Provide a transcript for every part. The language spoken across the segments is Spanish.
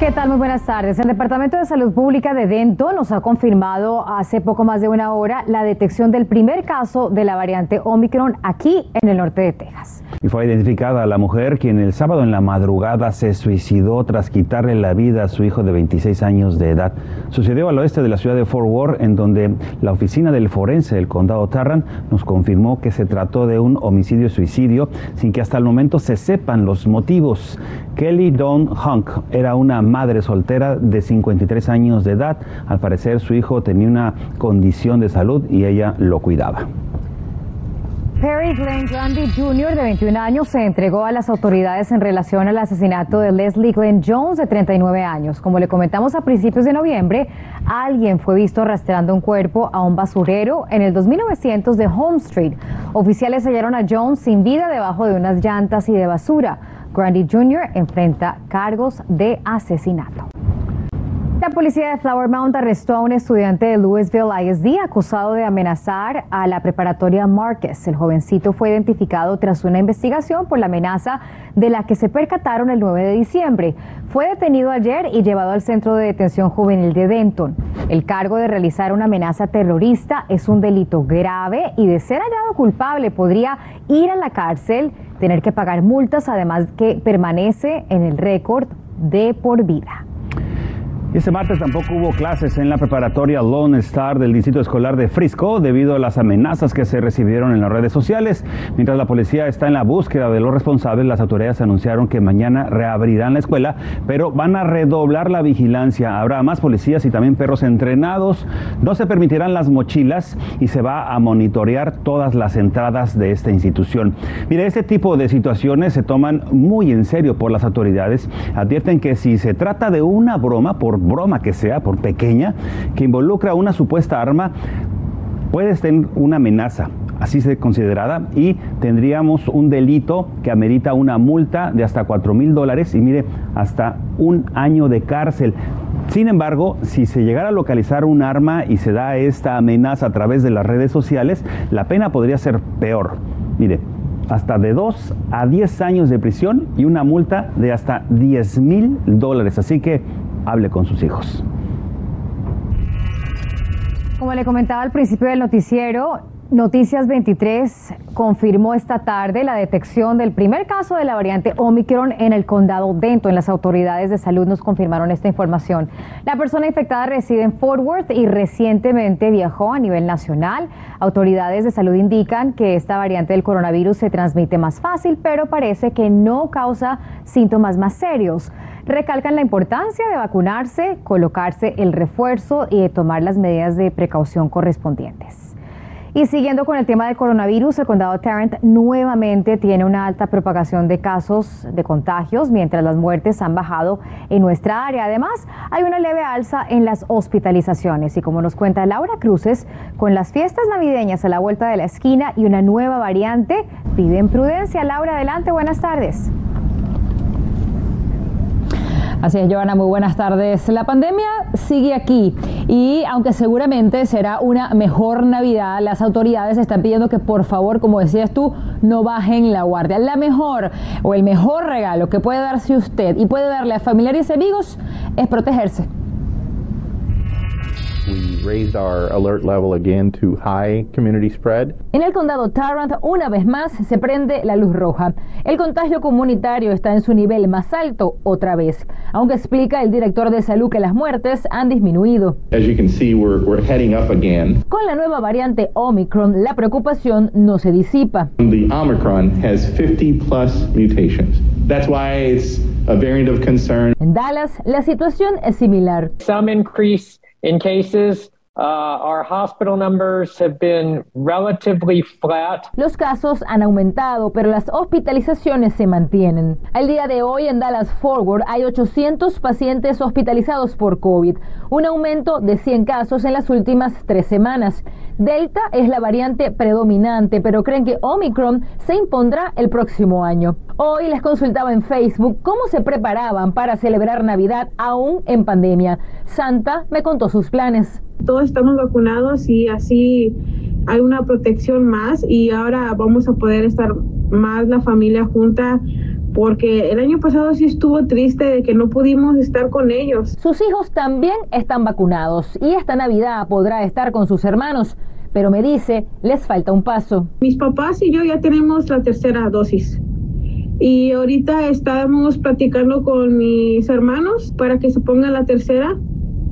¿Qué tal? Muy buenas tardes. El Departamento de Salud Pública de Denton nos ha confirmado hace poco más de una hora la detección del primer caso de la variante Omicron aquí en el norte de Texas. Y fue identificada la mujer quien el sábado en la madrugada se suicidó tras quitarle la vida a su hijo de 26 años de edad. Sucedió al oeste de la ciudad de Fort Worth, en donde la oficina del forense del condado Tarrant nos confirmó que se trató de un homicidio-suicidio sin que hasta el momento se sepan los motivos. Kelly Dawn Hunk era una madre soltera de 53 años de edad. Al parecer su hijo tenía una condición de salud y ella lo cuidaba. Perry Glenn Grundy Jr., de 21 años, se entregó a las autoridades en relación al asesinato de Leslie Glenn Jones, de 39 años. Como le comentamos a principios de noviembre, alguien fue visto arrastrando un cuerpo a un basurero en el 2900 de Home Street. Oficiales hallaron a Jones sin vida debajo de unas llantas y de basura. Grundy Jr. enfrenta cargos de asesinato. La policía de Flower Mound arrestó a un estudiante de Louisville ISD acusado de amenazar a la preparatoria Marcus. El jovencito fue identificado tras una investigación por la amenaza de la que se percataron el 9 de diciembre. Fue detenido ayer y llevado al centro de detención juvenil de Denton. El cargo de realizar una amenaza terrorista es un delito grave y de ser hallado culpable podría ir a la cárcel, tener que pagar multas, además que permanece en el récord de por vida. Y este martes tampoco hubo clases en la preparatoria Lone Star del Distrito Escolar de Frisco debido a las amenazas que se recibieron en las redes sociales. Mientras la policía está en la búsqueda de los responsables, las autoridades anunciaron que mañana reabrirán la escuela, pero van a redoblar la vigilancia. Habrá más policías y también perros entrenados. No se permitirán las mochilas y se va a monitorear todas las entradas de esta institución. Mire, este tipo de situaciones se toman muy en serio por las autoridades. Advierten que si se trata de una broma por broma que sea, por pequeña, que involucra una supuesta arma, puede tener una amenaza, así se considerada, y tendríamos un delito que amerita una multa de hasta 4 mil dólares y mire, hasta un año de cárcel. Sin embargo, si se llegara a localizar un arma y se da esta amenaza a través de las redes sociales, la pena podría ser peor. Mire, hasta de 2 a 10 años de prisión y una multa de hasta 10 mil dólares. Así que hable con sus hijos. Como le comentaba al principio del noticiero, Noticias 23 confirmó esta tarde la detección del primer caso de la variante Omicron en el condado Denton. Las autoridades de salud nos confirmaron esta información. La persona infectada reside en Fort Worth y recientemente viajó a nivel nacional. Autoridades de salud indican que esta variante del coronavirus se transmite más fácil, pero parece que no causa síntomas más serios. Recalcan la importancia de vacunarse, colocarse el refuerzo y de tomar las medidas de precaución correspondientes. Y siguiendo con el tema del coronavirus, el condado de Tarrant nuevamente tiene una alta propagación de casos de contagios, mientras las muertes han bajado en nuestra área. Además, hay una leve alza en las hospitalizaciones. Y como nos cuenta Laura Cruces, con las fiestas navideñas a la vuelta de la esquina y una nueva variante, piden prudencia. Laura, adelante, buenas tardes. Así es, Joana, muy buenas tardes. La pandemia sigue aquí y aunque seguramente será una mejor Navidad, las autoridades están pidiendo que por favor, como decías tú, no bajen la guardia. La mejor o el mejor regalo que puede darse usted y puede darle a familiares y amigos es protegerse. En el condado Tarrant, una vez más, se prende la luz roja. El contagio comunitario está en su nivel más alto otra vez, aunque explica el director de salud que las muertes han disminuido. Con la nueva variante Omicron, la preocupación no se disipa. En Dallas, la situación es similar. Some increase in cases our hospital numbers have been relatively flat. Los casos han aumentado, pero las hospitalizaciones se mantienen. Al día de hoy en Dallas Forward hay 800 pacientes hospitalizados por COVID, un aumento de 100 casos en las últimas tres semanas. Delta es la variante predominante, pero creen que Omicron se impondrá el próximo año. Hoy les consultaba en Facebook cómo se preparaban para celebrar Navidad aún en pandemia. Santa me contó sus planes. Todos estamos vacunados y así hay una protección más y ahora vamos a poder estar más la familia junta porque el año pasado sí estuvo triste de que no pudimos estar con ellos. Sus hijos también están vacunados y esta Navidad podrá estar con sus hermanos, pero me dice, les falta un paso. Mis papás y yo ya tenemos la tercera dosis. Y ahorita estamos platicando con mis hermanos para que se pongan la tercera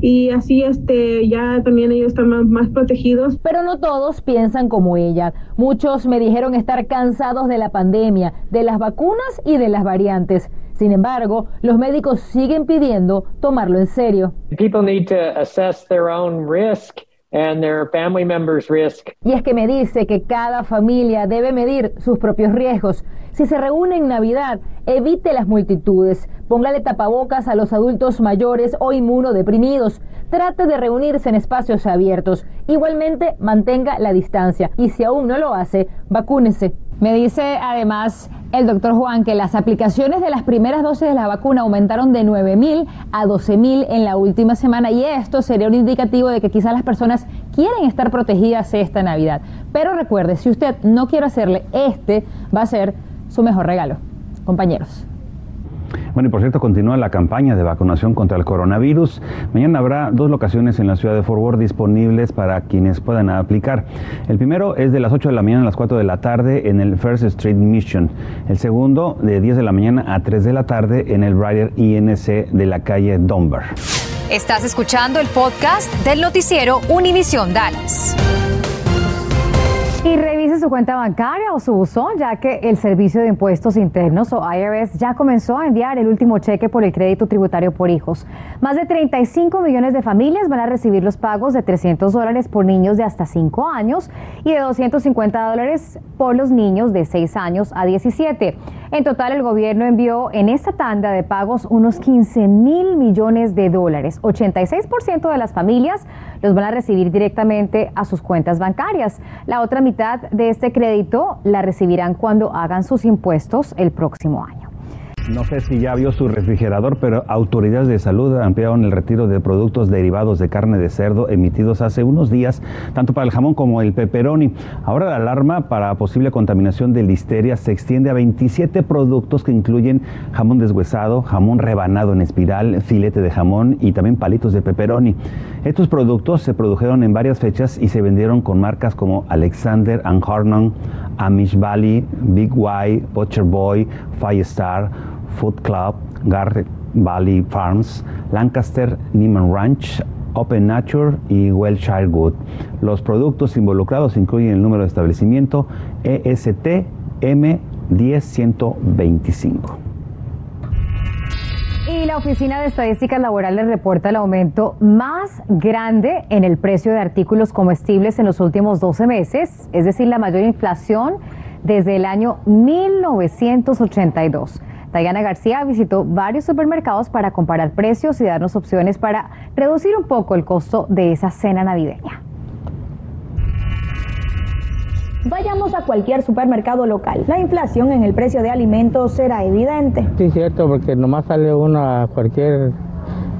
y así este ya también ellos están más, protegidos. Pero no todos piensan como ella. Muchos me dijeron estar cansados de la pandemia, de las vacunas y de las variantes. Sin embargo, los médicos siguen pidiendo tomarlo en serio. People need to assess their own risk and their family members' risk. Y es que me dice que cada familia debe medir sus propios riesgos. Si se reúne en Navidad, evite las multitudes. Póngale tapabocas a los adultos mayores o inmunodeprimidos. Trate de reunirse en espacios abiertos. Igualmente, mantenga la distancia. Y si aún no lo hace, vacúnese. Me dice además el doctor Juan que las aplicaciones de las primeras dosis de la vacuna aumentaron de 9.000 a 12.000 en la última semana y esto sería un indicativo de que quizás las personas quieren estar protegidas esta Navidad. Pero recuerde, si usted no quiere hacerle, este va a ser su mejor regalo. Compañeros. Bueno, y por cierto, continúa la campaña de vacunación contra el coronavirus. Mañana habrá dos locaciones en la ciudad de Fort Worth disponibles para quienes puedan aplicar. El primero es de las 8 de la mañana a las 4 de la tarde en el First Street Mission. El segundo de 10 de la mañana a 3 de la tarde en el Ryder INC de la calle Dunbar. Estás escuchando el podcast del noticiero Univisión Dallas. Y revise su cuenta bancaria o su buzón, ya que el Servicio de Impuestos Internos o IRS ya comenzó a enviar el último cheque por el crédito tributario por hijos. Más de 35 millones de familias van a recibir los pagos de 300 dólares por niños de hasta 5 años y de 250 dólares por los niños de 6 años a 17. En total, el gobierno envió en esta tanda de pagos unos 15 mil millones de dólares. 86% de las familias los van a recibir directamente a sus cuentas bancarias. La otra mitad de este crédito la recibirán cuando hagan sus impuestos el próximo año. No sé si ya vio su refrigerador, pero autoridades de salud ampliaron el retiro de productos derivados de carne de cerdo emitidos hace unos días, tanto para el jamón como el pepperoni. Ahora la alarma para posible contaminación de listeria se extiende a 27 productos que incluyen jamón deshuesado, jamón rebanado en espiral, filete de jamón y también palitos de pepperoni. Estos productos se produjeron en varias fechas y se vendieron con marcas como Alexander and Harnon, Amish Valley, Big Y, Butcher Boy, Firestar, Food Club, Garrett Valley Farms, Lancaster, Neiman Ranch, Open Nature y Wellshire Good. Los productos involucrados incluyen el número de establecimiento EST M10125. Y la Oficina de Estadísticas Laborales reporta el aumento más grande en el precio de artículos comestibles en los últimos 12 meses, es decir, la mayor inflación desde el año 1982. Diana García visitó varios supermercados para comparar precios y darnos opciones para reducir un poco el costo de esa cena navideña. Vayamos a cualquier supermercado local. La inflación en el precio de alimentos será evidente. Sí, cierto, porque nomás sale uno a cualquier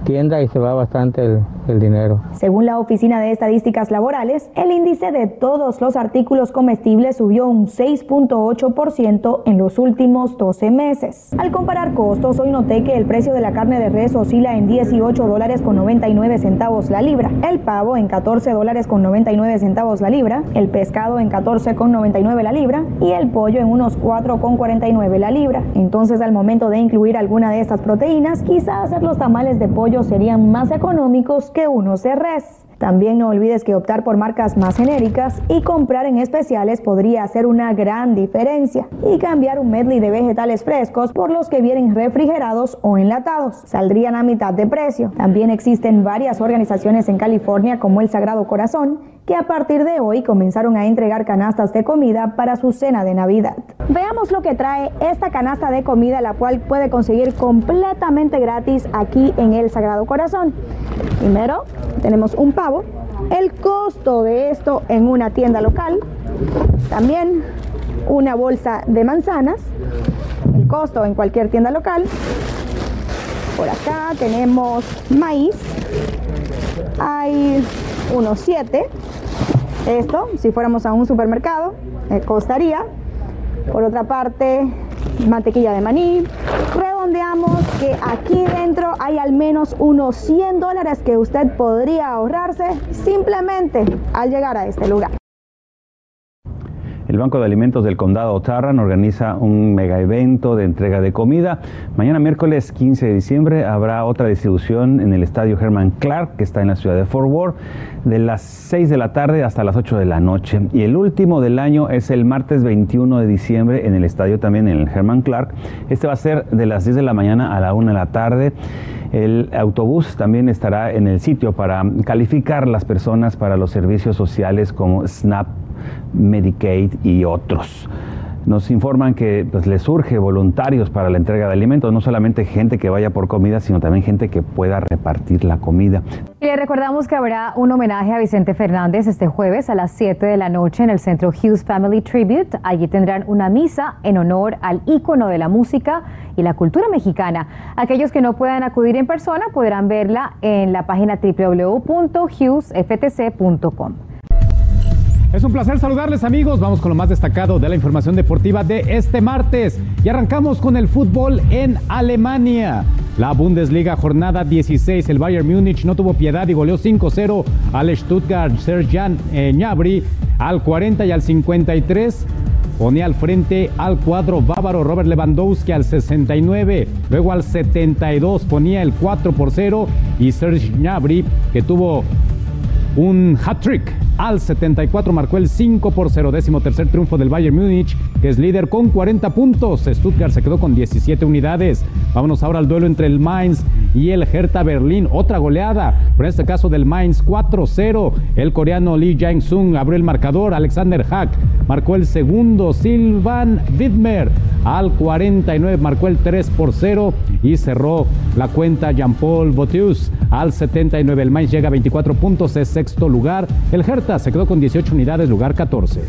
tienda y se va bastante el, el dinero. Según la Oficina de Estadísticas Laborales, el índice de todos los artículos comestibles subió un 6.8% en los últimos 12 meses. Al comparar costos, hoy noté que el precio de la carne de res oscila en 18 dólares con 99 centavos la libra, el pavo en 14 dólares con 99 centavos la libra, el pescado en 14 con 99 la libra y el pollo en unos 4 con 49 la libra. Entonces, al momento de incluir alguna de estas proteínas, quizás hacer los tamales de pollo serían más económicos que unos de res. También no olvides que optar por marcas más genéricas y comprar en especiales podría hacer una gran diferencia y cambiar un medley de vegetales frescos por los que vienen refrigerados o enlatados. Saldrían a mitad de precio. También existen varias organizaciones en California como el Sagrado Corazón que a partir de hoy comenzaron a entregar canastas de comida para su cena de Navidad. Veamos lo que trae esta canasta de comida, la cual puede conseguir completamente gratis aquí en el Sagrado Corazón. Primero tenemos un El costo de esto en una tienda local, también una bolsa de manzanas, el costo en cualquier tienda local. Por acá tenemos maíz, hay unos 7. Esto, si fuéramos a un supermercado, eh, costaría. Por otra parte, mantequilla de maní. Aquí dentro hay al menos unos 100 dólares que usted podría ahorrarse simplemente al llegar a este lugar. El Banco de Alimentos del Condado Otarran organiza un mega evento de entrega de comida. Mañana miércoles 15 de diciembre habrá otra distribución en el estadio Herman Clark, que está en la ciudad de Fort Worth, de las 6 de la tarde hasta las 8 de la noche. Y el último del año es el martes 21 de diciembre en el estadio también en el Herman Clark. Este va a ser de las 10 de la mañana a la 1 de la tarde. El autobús también estará en el sitio para calificar las personas para los servicios sociales como SNAP Medicaid y otros. Nos informan que pues, les surge voluntarios para la entrega de alimentos, no solamente gente que vaya por comida, sino también gente que pueda repartir la comida. Y le recordamos que habrá un homenaje a Vicente Fernández este jueves a las 7 de la noche en el Centro Hughes Family Tribute. Allí tendrán una misa en honor al ícono de la música y la cultura mexicana. Aquellos que no puedan acudir en persona podrán verla en la página www.hughesftc.com. Es un placer saludarles amigos. Vamos con lo más destacado de la información deportiva de este martes. Y arrancamos con el fútbol en Alemania. La Bundesliga jornada 16. El Bayern Múnich no tuvo piedad y goleó 5-0 al Stuttgart Serjan Gnabry al 40 y al 53 ponía al frente al cuadro bávaro Robert Lewandowski al 69, luego al 72 ponía el 4 por 0 y Serge Gnabry que tuvo un hat-trick al 74 marcó el 5 por 0, décimo tercer triunfo del Bayern Múnich, que es líder con 40 puntos. Stuttgart se quedó con 17 unidades. Vámonos ahora al duelo entre el Mainz y el Hertha Berlín. Otra goleada, pero en este caso del Mainz 4-0. El coreano Lee Jae-sung abrió el marcador. Alexander Hack marcó el segundo. Silvan Widmer al 49 marcó el 3 por 0 y cerró la cuenta Jean-Paul Botius al 79. El Mainz llega a 24 puntos, es sexto lugar. El Hertha se quedó con 18 unidades, lugar 14.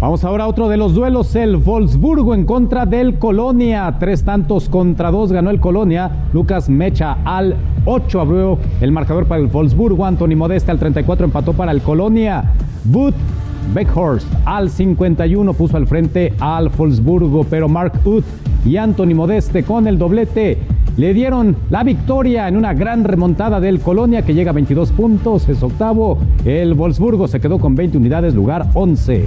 Vamos ahora a otro de los duelos, el Wolfsburgo en contra del Colonia. Tres tantos contra dos ganó el Colonia. Lucas Mecha al 8 abrió el marcador para el Wolfsburgo. Anthony Modeste al 34 empató para el Colonia. Wood Beckhorst al 51 puso al frente al Wolfsburgo, pero Mark Uth y Anthony Modeste con el doblete le dieron la victoria en una gran remontada del Colonia que llega a 22 puntos, es octavo. El Wolfsburgo se quedó con 20 unidades, lugar 11.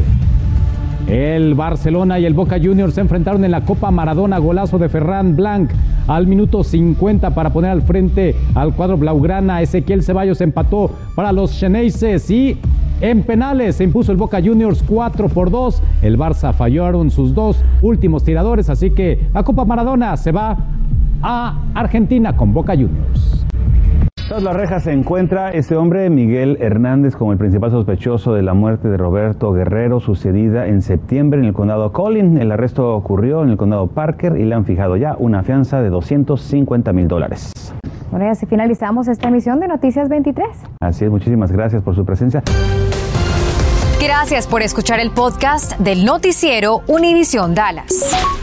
El Barcelona y el Boca Juniors se enfrentaron en la Copa Maradona, golazo de Ferran Blanc al minuto 50 para poner al frente al cuadro blaugrana. Ezequiel Ceballos empató para los Xeneises y en penales se impuso el Boca Juniors 4 por 2. El Barça fallaron sus dos últimos tiradores, así que la Copa Maradona se va a Argentina con Boca Juniors. Tras las rejas se encuentra este hombre, Miguel Hernández, como el principal sospechoso de la muerte de Roberto Guerrero, sucedida en septiembre en el condado Collin. El arresto ocurrió en el condado Parker y le han fijado ya una fianza de 250 mil dólares. Bueno, y así finalizamos esta emisión de Noticias 23. Así es, muchísimas gracias por su presencia. Gracias por escuchar el podcast del noticiero Univisión Dallas.